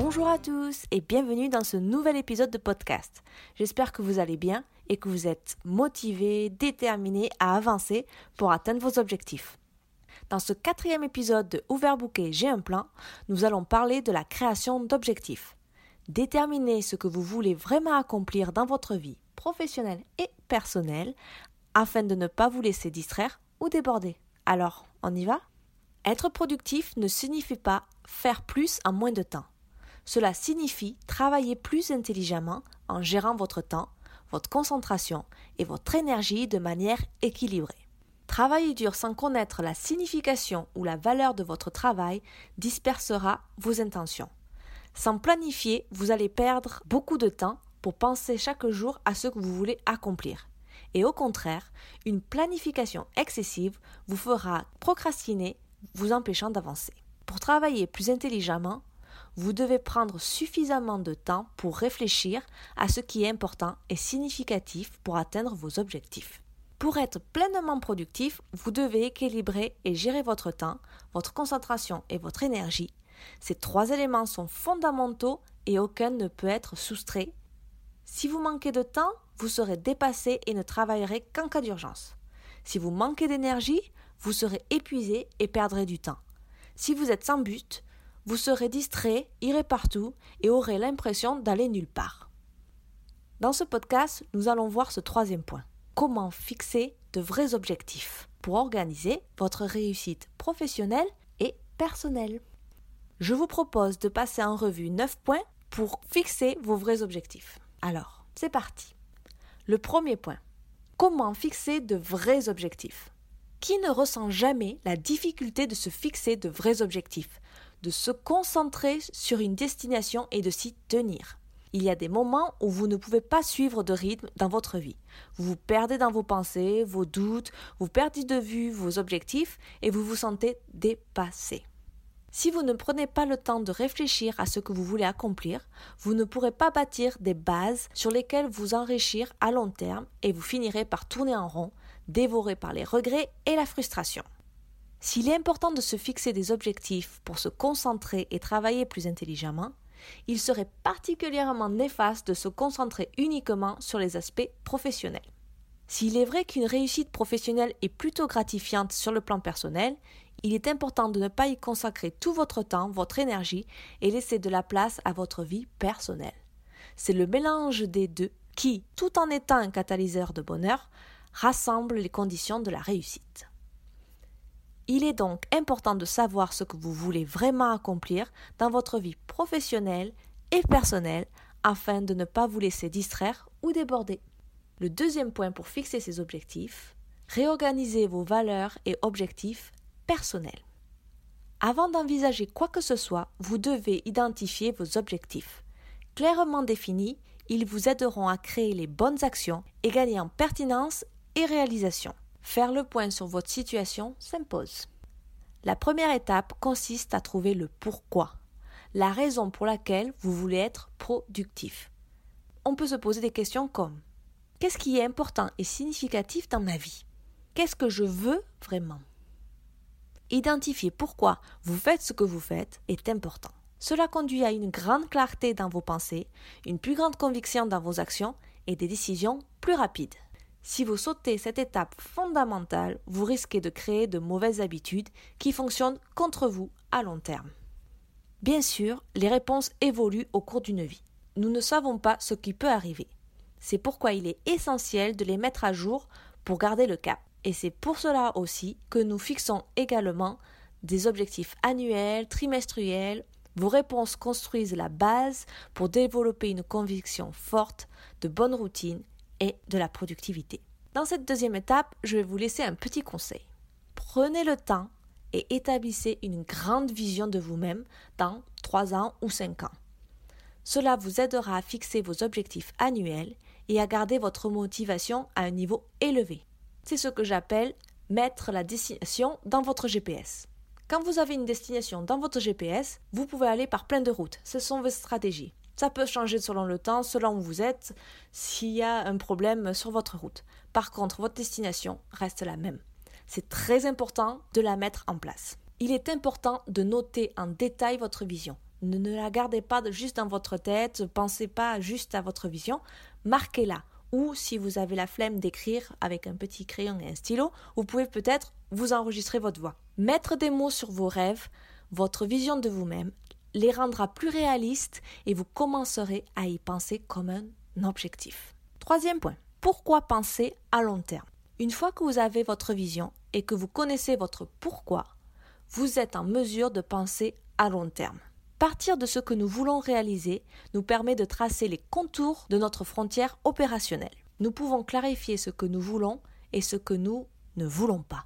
Bonjour à tous et bienvenue dans ce nouvel épisode de podcast. J'espère que vous allez bien et que vous êtes motivés, déterminés à avancer pour atteindre vos objectifs. Dans ce quatrième épisode de Overbooké J'ai un plan, nous allons parler de la création d'objectifs. Déterminez ce que vous voulez vraiment accomplir dans votre vie professionnelle et personnelle afin de ne pas vous laisser distraire ou déborder. Alors, on y va? Être productif ne signifie pas faire plus en moins de temps. Cela signifie travailler plus intelligemment en gérant votre temps, votre concentration et votre énergie de manière équilibrée. Travailler dur sans connaître la signification ou la valeur de votre travail dispersera vos intentions. Sans planifier, vous allez perdre beaucoup de temps pour penser chaque jour à ce que vous voulez accomplir. Et au contraire, une planification excessive vous fera procrastiner, vous empêchant d'avancer. Pour travailler plus intelligemment, vous devez prendre suffisamment de temps pour réfléchir à ce qui est important et significatif pour atteindre vos objectifs. Pour être pleinement productif, vous devez équilibrer et gérer votre temps, votre concentration et votre énergie. Ces trois éléments sont fondamentaux et aucun ne peut être soustrait. Si vous manquez de temps, vous serez dépassé et ne travaillerez qu'en cas d'urgence. Si vous manquez d'énergie, vous serez épuisé et perdrez du temps. Si vous êtes sans but, vous serez distrait, irez partout et aurez l'impression d'aller nulle part. Dans ce podcast, nous allons voir ce troisième point. Comment fixer de vrais objectifs pour organiser votre réussite professionnelle et personnelle. Je vous propose de passer en revue 9 points pour fixer vos vrais objectifs. Alors, c'est parti. Le premier point. Comment fixer de vrais objectifs? Qui ne ressent jamais la difficulté de se fixer de vrais objectifs? De se concentrer sur une destination et de s'y tenir. Il y a des moments où vous ne pouvez pas suivre de rythme dans votre vie. Vous vous perdez dans vos pensées, vos doutes, vous perdez de vue vos objectifs et vous vous sentez dépassé. Si vous ne prenez pas le temps de réfléchir à ce que vous voulez accomplir, vous ne pourrez pas bâtir des bases sur lesquelles vous enrichir à long terme et vous finirez par tourner en rond, dévoré par les regrets et la frustration. S'il est important de se fixer des objectifs pour se concentrer et travailler plus intelligemment, il serait particulièrement néfaste de se concentrer uniquement sur les aspects professionnels. S'il est vrai qu'une réussite professionnelle est plutôt gratifiante sur le plan personnel, il est important de ne pas y consacrer tout votre temps, votre énergie et laisser de la place à votre vie personnelle. C'est le mélange des deux qui, tout en étant un catalyseur de bonheur, rassemble les conditions de la réussite. Il est donc important de savoir ce que vous voulez vraiment accomplir dans votre vie professionnelle et personnelle afin de ne pas vous laisser distraire ou déborder. Le deuxième point pour fixer ces objectifs, réorganiser vos valeurs et objectifs personnels. Avant d'envisager quoi que ce soit, vous devez identifier vos objectifs. Clairement définis, ils vous aideront à créer les bonnes actions et gagner en pertinence et réalisation. Faire le point sur votre situation s'impose. La première étape consiste à trouver le pourquoi, la raison pour laquelle vous voulez être productif. On peut se poser des questions comme Qu'est-ce qui est important et significatif dans ma vie? Qu'est-ce que je veux vraiment? Identifier pourquoi vous faites ce que vous faites est important. Cela conduit à une grande clarté dans vos pensées, une plus grande conviction dans vos actions et des décisions plus rapides. Si vous sautez cette étape fondamentale, vous risquez de créer de mauvaises habitudes qui fonctionnent contre vous à long terme. Bien sûr, les réponses évoluent au cours d'une vie. Nous ne savons pas ce qui peut arriver. C'est pourquoi il est essentiel de les mettre à jour pour garder le cap. Et c'est pour cela aussi que nous fixons également des objectifs annuels, trimestriels. Vos réponses construisent la base pour développer une conviction forte, de bonnes routines et de la productivité. Dans cette deuxième étape, je vais vous laisser un petit conseil. Prenez le temps et établissez une grande vision de vous-même dans 3 ans ou 5 ans. Cela vous aidera à fixer vos objectifs annuels et à garder votre motivation à un niveau élevé. C'est ce que j'appelle mettre la destination dans votre GPS. Quand vous avez une destination dans votre GPS, vous pouvez aller par plein de routes. Ce sont vos stratégies. Ça peut changer selon le temps, selon où vous êtes, s'il y a un problème sur votre route. Par contre, votre destination reste la même. C'est très important de la mettre en place. Il est important de noter en détail votre vision. Ne, la gardez pas juste dans votre tête, pensez pas juste à votre vision, marquez-la. Ou si vous avez la flemme d'écrire avec un petit crayon et un stylo, vous pouvez peut-être vous enregistrer votre voix. Mettre des mots sur vos rêves, votre vision de vous-même, les rendra plus réalistes et vous commencerez à y penser comme un objectif. Troisième point. Pourquoi penser à long terme? Une fois que vous avez votre vision et que vous connaissez votre pourquoi, vous êtes en mesure de penser à long terme. Partir de ce que nous voulons réaliser nous permet de tracer les contours de notre frontière opérationnelle. Nous pouvons clarifier ce que nous voulons et ce que nous ne voulons pas.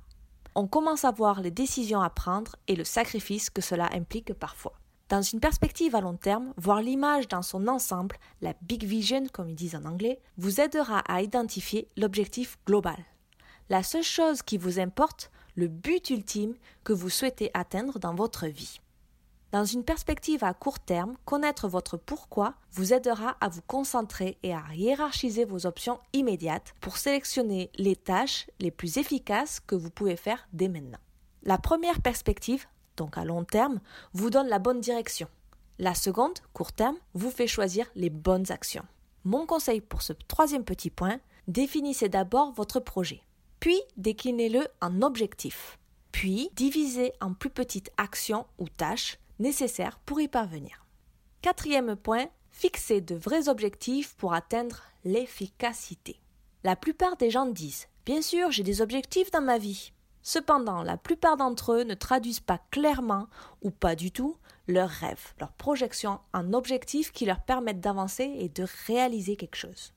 On commence à voir les décisions à prendre et le sacrifice que cela implique parfois. Dans une perspective à long terme, voir l'image dans son ensemble, la big vision comme ils disent en anglais, vous aidera à identifier l'objectif global. La seule chose qui vous importe, le but ultime que vous souhaitez atteindre dans votre vie. Dans une perspective à court terme, connaître votre pourquoi vous aidera à vous concentrer et à hiérarchiser vos options immédiates pour sélectionner les tâches les plus efficaces que vous pouvez faire dès maintenant. La première perspective, donc à long terme, vous donne la bonne direction. La seconde, court terme, vous fait choisir les bonnes actions. Mon conseil pour ce troisième petit point, définissez d'abord votre projet, puis déclinez-le en objectifs, puis divisez en plus petites actions ou tâches nécessaires pour y parvenir. Quatrième point, fixez de vrais objectifs pour atteindre l'efficacité. La plupart des gens disent Bien sûr, j'ai des objectifs dans ma vie. Cependant, la plupart d'entre eux ne traduisent pas clairement ou pas du tout leurs rêves, leurs projections en objectifs qui leur permettent d'avancer et de réaliser quelque chose.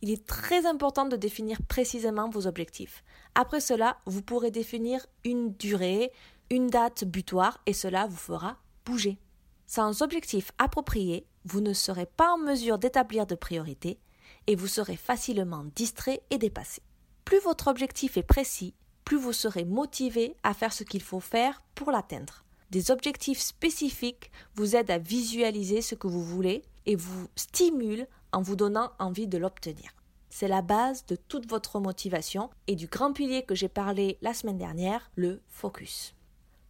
Il est très important de définir précisément vos objectifs. Après cela, vous pourrez définir une durée, une date butoir et cela vous fera bouger. Sans objectif approprié, vous ne serez pas en mesure d'établir de priorités et vous serez facilement distrait et dépassé. Plus votre objectif est précis, plus vous serez motivé à faire ce qu'il faut faire pour l'atteindre. Des objectifs spécifiques vous aident à visualiser ce que vous voulez et vous stimulent en vous donnant envie de l'obtenir. C'est la base de toute votre motivation et du grand pilier que j'ai parlé la semaine dernière, le focus.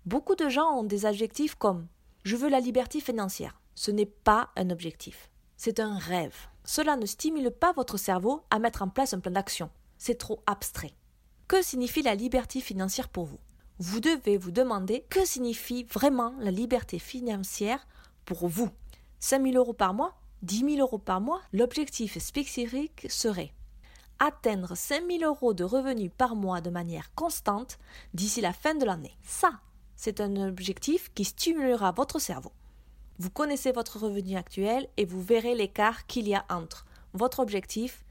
Beaucoup de gens ont des adjectifs comme je veux la liberté financière. Ce n'est pas un objectif. C'est un rêve. Cela ne stimule pas votre cerveau à mettre en place un plan d'action. C'est trop abstrait. Que signifie la liberté financière pour vous? Vous devez vous demander que signifie vraiment la liberté financière pour vous. 5 000 euros par mois 10 000 euros par mois L'objectif spécifique serait atteindre 5 000 euros de revenus par mois de manière constante d'ici la fin de l'année. Ça, c'est un objectif qui stimulera votre cerveau. Vous connaissez votre revenu actuel et vous verrez l'écart qu'il y a entre votre objectif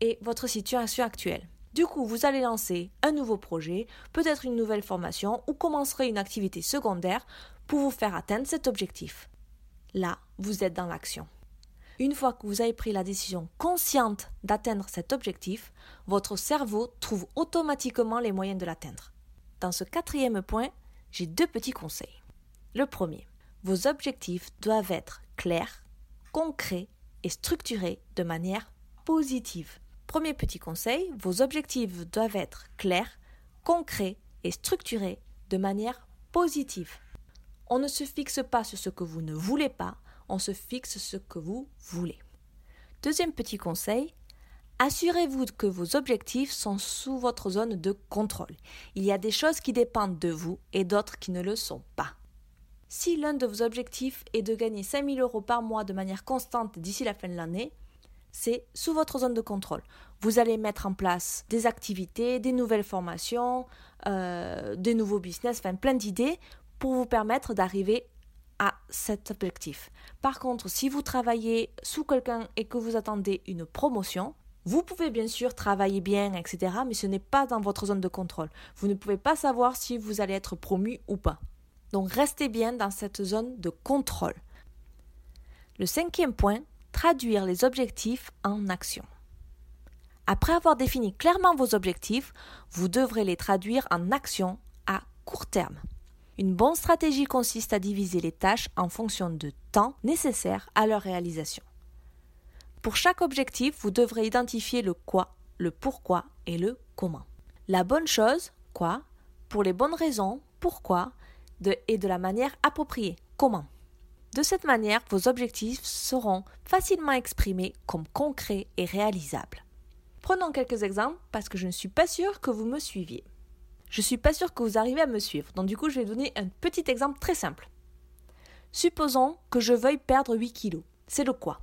et votre situation actuelle. Du coup, vous allez lancer un nouveau projet, peut-être une nouvelle formation ou commencerez une activité secondaire pour vous faire atteindre cet objectif. Là, vous êtes dans l'action. Une fois que vous avez pris la décision consciente d'atteindre cet objectif, votre cerveau trouve automatiquement les moyens de l'atteindre. Dans ce quatrième point, j'ai deux petits conseils. Le premier, vos objectifs doivent être clairs, concrets et structurés de manière positive. Premier petit conseil, vos objectifs doivent être clairs, concrets et structurés de manière positive. On ne se fixe pas sur ce que vous ne voulez pas, on se fixe ce que vous voulez. Deuxième petit conseil, Assurez-vous que vos objectifs sont sous votre zone de contrôle. Il y a des choses qui dépendent de vous et d'autres qui ne le sont pas. Si l'un de vos objectifs est de gagner 5000 euros par mois de manière constante d'ici la fin de l'année, c'est sous votre zone de contrôle. Vous allez mettre en place des activités, des nouvelles formations, euh, des nouveaux business, enfin plein d'idées pour vous permettre d'arriver à cet objectif. Par contre, si vous travaillez sous quelqu'un et que vous attendez une promotion, vous pouvez bien sûr travailler bien, etc., mais ce n'est pas dans votre zone de contrôle. Vous ne pouvez pas savoir si vous allez être promu ou pas. Donc restez bien dans cette zone de contrôle. Le cinquième point, traduire les objectifs en action. Après avoir défini clairement vos objectifs, vous devrez les traduire en action à court terme. Une bonne stratégie consiste à diviser les tâches en fonction de temps nécessaire à leur réalisation. Pour chaque objectif, vous devrez identifier le quoi, le pourquoi et le comment. La bonne chose, quoi, pour les bonnes raisons, pourquoi, de, et de la manière appropriée, comment? De cette manière, vos objectifs seront facilement exprimés comme concrets et réalisables. Prenons quelques exemples parce que je ne suis pas sûre que vous me suiviez. Je ne suis pas sûre que vous arrivez à me suivre, donc du coup je vais donner un petit exemple très simple. Supposons que je veuille perdre 8 kilos. C'est le quoi?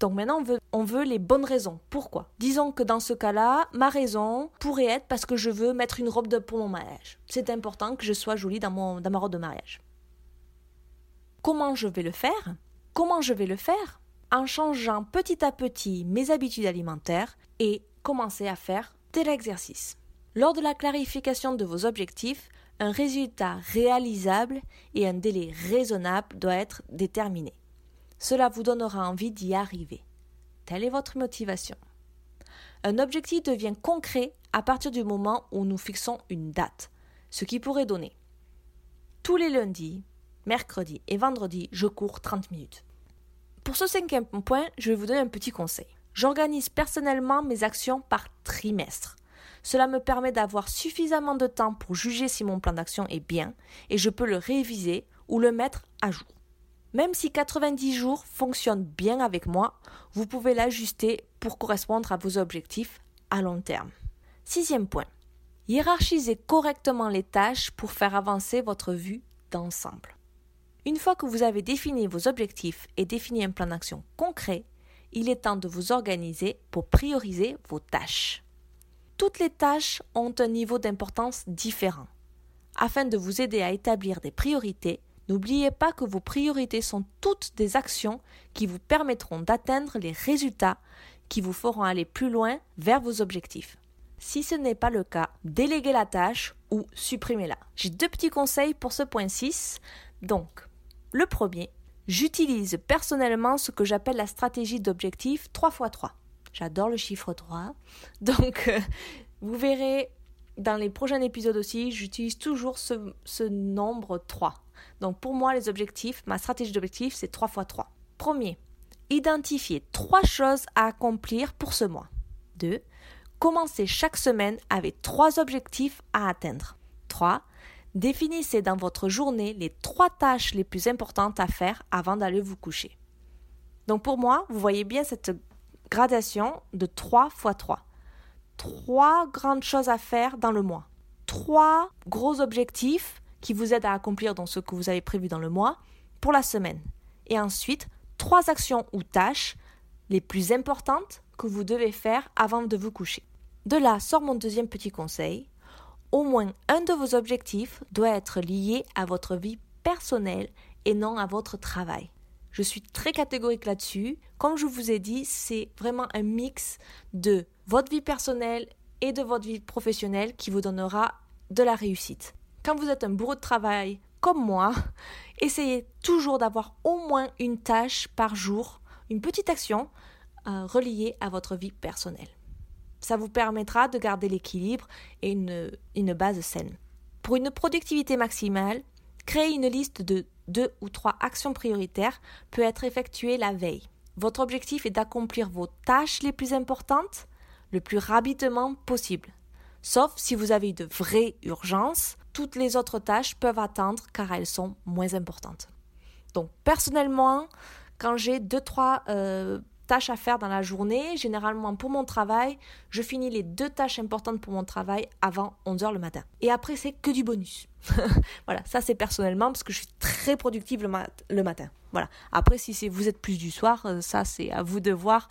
Donc maintenant on veut, les bonnes raisons. Pourquoi? Disons que dans ce cas-là, ma raison pourrait être parce que je veux mettre une robe de, pour mon mariage. C'est important que je sois jolie dans, mon, dans ma robe de mariage. Comment je vais le faire Comment je vais le faire En changeant petit à petit mes habitudes alimentaires et commencer à faire de l'exercice. Lors de la clarification de vos objectifs, un résultat réalisable et un délai raisonnable doit être déterminé. Cela vous donnera envie d'y arriver. Telle est votre motivation. Un objectif devient concret à partir du moment où nous fixons une date, ce qui pourrait donner tous les lundis, mercredi et vendredi, je cours 30 minutes. Pour ce cinquième point, je vais vous donner un petit conseil. J'organise personnellement mes actions par trimestre. Cela me permet d'avoir suffisamment de temps pour juger si mon plan d'action est bien et je peux le réviser ou le mettre à jour. Même si 90 jours fonctionnent bien avec moi, vous pouvez l'ajuster pour correspondre à vos objectifs à long terme. Sixième point. Hiérarchisez correctement les tâches pour faire avancer votre vue d'ensemble. Une fois que vous avez défini vos objectifs et défini un plan d'action concret, il est temps de vous organiser pour prioriser vos tâches. Toutes les tâches ont un niveau d'importance différent. Afin de vous aider à établir des priorités, n'oubliez pas que vos priorités sont toutes des actions qui vous permettront d'atteindre les résultats qui vous feront aller plus loin vers vos objectifs. Si ce n'est pas le cas, déléguez la tâche ou supprimez-la. J'ai deux petits conseils pour ce point 6. Donc, le premier, j'utilise personnellement ce que j'appelle la stratégie d'objectif 3x3. J'adore le chiffre 3. Donc, euh, vous verrez dans les prochains épisodes aussi, j'utilise toujours ce, nombre 3. Donc, pour moi, les objectifs, ma stratégie d'objectif, c'est 3 x 3. Premier, identifier trois choses à accomplir pour ce mois. 2. Commencez chaque semaine avec trois objectifs à atteindre. 3. Définissez dans votre journée les trois tâches les plus importantes à faire avant d'aller vous coucher. Donc pour moi, vous voyez bien cette gradation de 3 x 3. Trois grandes choses à faire dans le mois. Trois gros objectifs qui vous aident à accomplir dans ce que vous avez prévu dans le mois pour la semaine. Et ensuite, trois actions ou tâches les plus importantes que vous devez faire avant de vous coucher. De là sort mon deuxième petit conseil au moins un de vos objectifs doit être lié à votre vie personnelle et non à votre travail. Je suis très catégorique là-dessus. Comme je vous ai dit, c'est vraiment un mix de votre vie personnelle et de votre vie professionnelle qui vous donnera de la réussite. Quand vous êtes un bourreau de travail comme moi, essayez toujours d'avoir au moins une tâche par jour, une petite action euh, reliée à votre vie personnelle. Ça vous permettra de garder l'équilibre et une, une base saine. Pour une productivité maximale, créer une liste de deux ou trois actions prioritaires peut être effectuée la veille. Votre objectif est d'accomplir vos tâches les plus importantes le plus rapidement possible. Sauf si vous avez de vraies urgences, toutes les autres tâches peuvent attendre car elles sont moins importantes. Donc personnellement, quand j'ai deux trois euh, tâches à faire dans la journée. Généralement, pour mon travail, je finis les deux tâches importantes pour mon travail avant 11h le matin. Et après, c'est que du bonus. voilà, ça c'est personnellement parce que je suis très productive le, matin. Voilà. Après, si vous êtes plus du soir, euh, ça c'est à vous de voir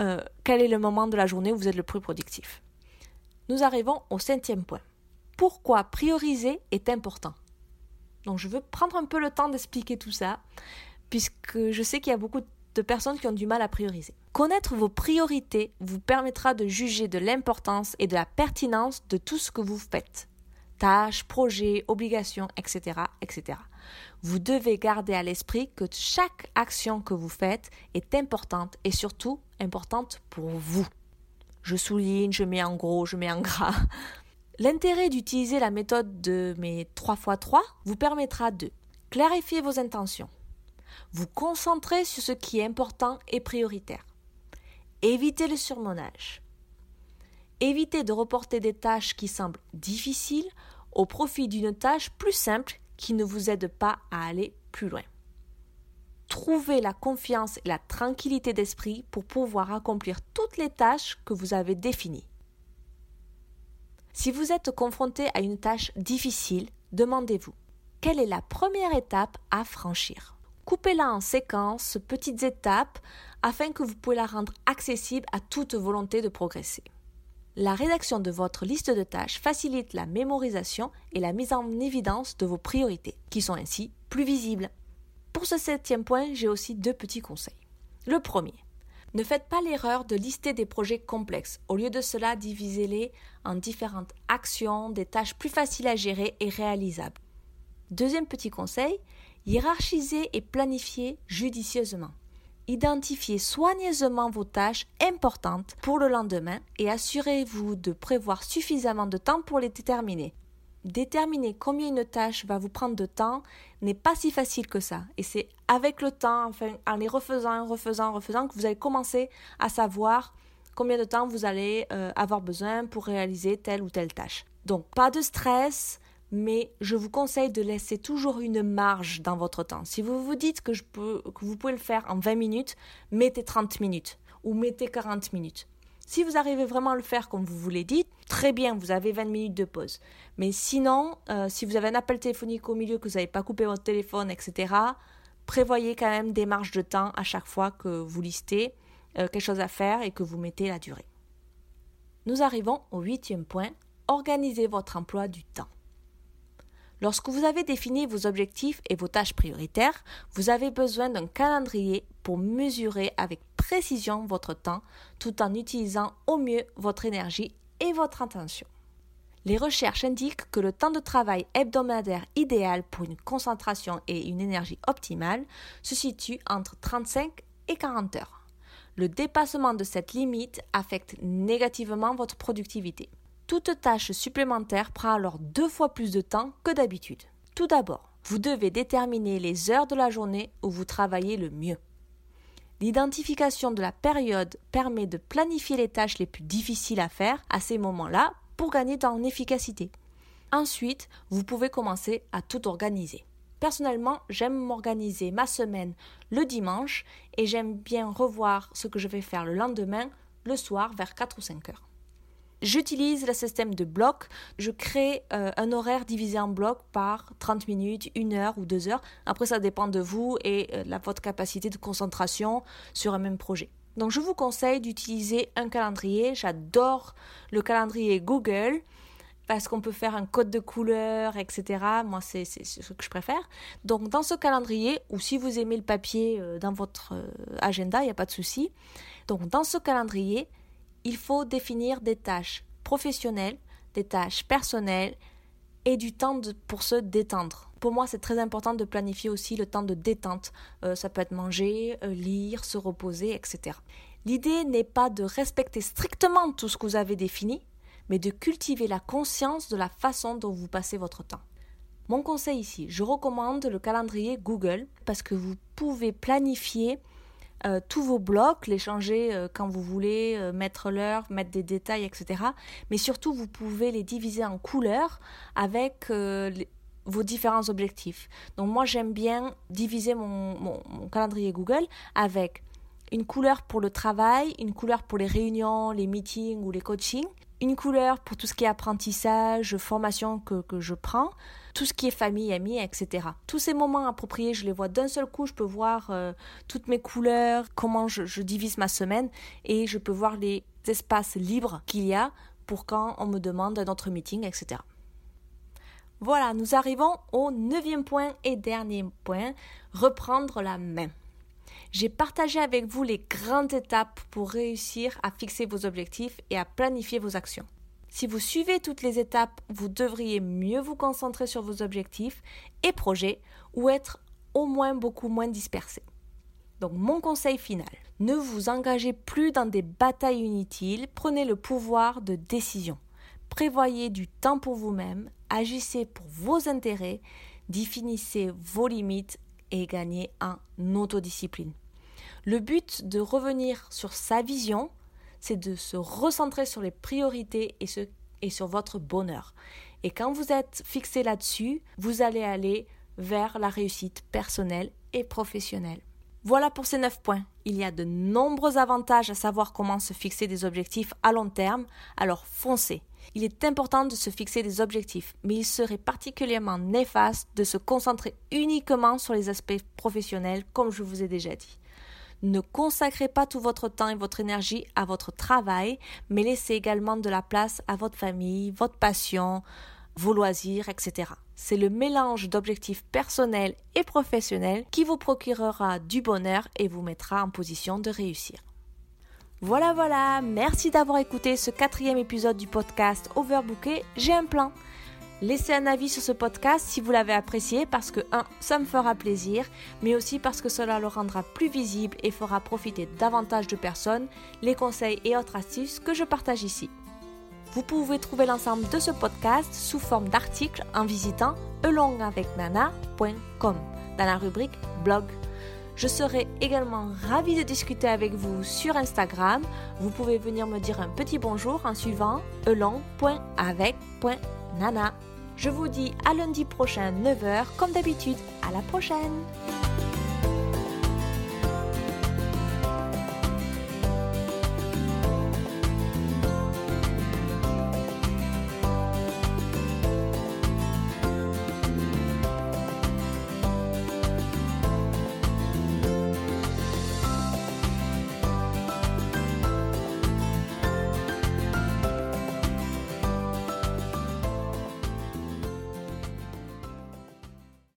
euh, quel est le moment de la journée où vous êtes le plus productif. Nous arrivons au cinquième point. Pourquoi prioriser est important? Donc je veux prendre un peu le temps d'expliquer tout ça, puisque je sais qu'il y a beaucoup de de personnes qui ont du mal à prioriser. Connaître vos priorités vous permettra de juger de l'importance et de la pertinence de tout ce que vous faites. tâches, projets, obligations, etc., etc. Vous devez garder à l'esprit que chaque action que vous faites est importante et surtout importante pour vous. Je souligne, je mets en gros, je mets en gras. L'intérêt d'utiliser la méthode de mes 3 x 3 vous permettra de clarifier vos intentions, vous concentrer sur ce qui est important et prioritaire, éviter le surmenage, éviter de reporter des tâches qui semblent difficiles au profit d'une tâche plus simple qui ne vous aide pas à aller plus loin. Trouvez la confiance et la tranquillité d'esprit pour pouvoir accomplir toutes les tâches que vous avez définies. Si vous êtes confronté à une tâche difficile, demandez-vous quelle est la première étape à franchir? Coupez-la en séquences, petites étapes, afin que vous puissiez la rendre accessible à toute volonté de progresser. La rédaction de votre liste de tâches facilite la mémorisation et la mise en évidence de vos priorités, qui sont ainsi plus visibles. Pour ce septième point, j'ai aussi deux petits conseils. Le premier, ne faites pas l'erreur de lister des projets complexes. Au lieu de cela, divisez-les en différentes actions, des tâches plus faciles à gérer et réalisables. Deuxième petit conseil, hiérarchisez et planifiez judicieusement. Identifiez soigneusement vos tâches importantes pour le lendemain et assurez-vous de prévoir suffisamment de temps pour les déterminer. Déterminer combien une tâche va vous prendre de temps n'est pas si facile que ça. Et c'est avec le temps, enfin, en les refaisant, refaisant, refaisant, que vous allez commencer à savoir combien de temps vous allez euh, avoir besoin pour réaliser telle ou telle tâche. Donc, pas de stress, mais je vous conseille de laisser toujours une marge dans votre temps. Si vous vous dites que, je peux, que vous pouvez le faire en 20 minutes, mettez 30 minutes ou mettez 40 minutes. Si vous arrivez vraiment à le faire comme vous vous l'avez dit, très bien, vous avez 20 minutes de pause. Mais sinon, euh, si vous avez un appel téléphonique au milieu, que vous n'avez pas coupé votre téléphone, etc., prévoyez quand même des marges de temps à chaque fois que vous listez euh, quelque chose à faire et que vous mettez la durée. Nous arrivons au huitième point, organisez votre emploi du temps. Lorsque vous avez défini vos objectifs et vos tâches prioritaires, vous avez besoin d'un calendrier pour mesurer avec précision votre temps tout en utilisant au mieux votre énergie et votre attention. Les recherches indiquent que le temps de travail hebdomadaire idéal pour une concentration et une énergie optimale se situe entre 35 et 40 heures. Le dépassement de cette limite affecte négativement votre productivité. Toute tâche supplémentaire prend alors deux fois plus de temps que d'habitude. Tout d'abord, vous devez déterminer les heures de la journée où vous travaillez le mieux. L'identification de la période permet de planifier les tâches les plus difficiles à faire à ces moments-là pour gagner en efficacité. Ensuite, vous pouvez commencer à tout organiser. Personnellement, j'aime m'organiser ma semaine le dimanche et j'aime bien revoir ce que je vais faire le lendemain, le soir vers 4 ou 5 heures. J'utilise le système de blocs. Je crée euh, un horaire divisé en blocs par 30 minutes, 1 heure ou 2 heures. Après, ça dépend de vous et de euh, votre capacité de concentration sur un même projet. Donc, je vous conseille d'utiliser un calendrier. J'adore le calendrier Google parce qu'on peut faire un code de couleur, etc. Moi, c'est ce que je préfère. Donc, dans ce calendrier, ou si vous aimez le papier euh, dans votre agenda, il n'y a pas de souci. Donc, dans ce calendrier, il faut définir des tâches professionnelles, des tâches personnelles et du temps pour se détendre. Pour moi, c'est très important de planifier aussi le temps de détente. Euh, ça peut être manger, euh, lire, se reposer, etc. L'idée n'est pas de respecter strictement tout ce que vous avez défini, mais de cultiver la conscience de la façon dont vous passez votre temps. Mon conseil ici, je recommande le calendrier Google parce que vous pouvez planifier euh, tous vos blocs, les changer euh, quand vous voulez, euh, mettre l'heure, mettre des détails, etc. Mais surtout, vous pouvez les diviser en couleurs avec vos différents objectifs. Donc moi, j'aime bien diviser mon, calendrier Google avec une couleur pour le travail, une couleur pour les réunions, les meetings ou les coachings, une couleur pour tout ce qui est apprentissage, formation que je prends, tout ce qui est famille, amis, etc. Tous ces moments appropriés, je les vois d'un seul coup, je peux voir euh, toutes mes couleurs, comment je, divise ma semaine et je peux voir les espaces libres qu'il y a pour quand on me demande un autre meeting, etc. Voilà, nous arrivons au neuvième point et dernier point, reprendre la main. J'ai partagé avec vous les grandes étapes pour réussir à fixer vos objectifs et à planifier vos actions. Si vous suivez toutes les étapes, vous devriez mieux vous concentrer sur vos objectifs et projets ou être au moins beaucoup moins dispersé. Donc mon conseil final, ne vous engagez plus dans des batailles inutiles, prenez le pouvoir de décision. Prévoyez du temps pour vous-même, agissez pour vos intérêts, définissez vos limites et gagnez en autodiscipline. Le but de revenir sur sa vision, c'est de se recentrer sur les priorités et, sur votre bonheur. Et quand vous êtes fixé là-dessus, vous allez aller vers la réussite personnelle et professionnelle. Voilà pour ces 9 points. Il y a de nombreux avantages à savoir comment se fixer des objectifs à long terme, alors foncez. Il est important de se fixer des objectifs, mais il serait particulièrement néfaste de se concentrer uniquement sur les aspects professionnels, comme je vous ai déjà dit. Ne consacrez pas tout votre temps et votre énergie à votre travail, mais laissez également de la place à votre famille, votre passion, vos loisirs, etc. C'est le mélange d'objectifs personnels et professionnels qui vous procurera du bonheur et vous mettra en position de réussir. Voilà, voilà, merci d'avoir écouté ce quatrième épisode du podcast Overbooké, j'ai un plan. Laissez un avis sur ce podcast si vous l'avez apprécié parce que 1. ça me fera plaisir, mais aussi parce que cela le rendra plus visible et fera profiter davantage de personnes les conseils et autres astuces que je partage ici. Vous pouvez trouver l'ensemble de ce podcast sous forme d'articles en visitant elongavecnana.com dans la rubrique blog. Je serai également ravie de discuter avec vous sur Instagram. Vous pouvez venir me dire un petit bonjour en suivant elong.avec.nana. Je vous dis à lundi prochain 9h comme d'habitude. À la prochaine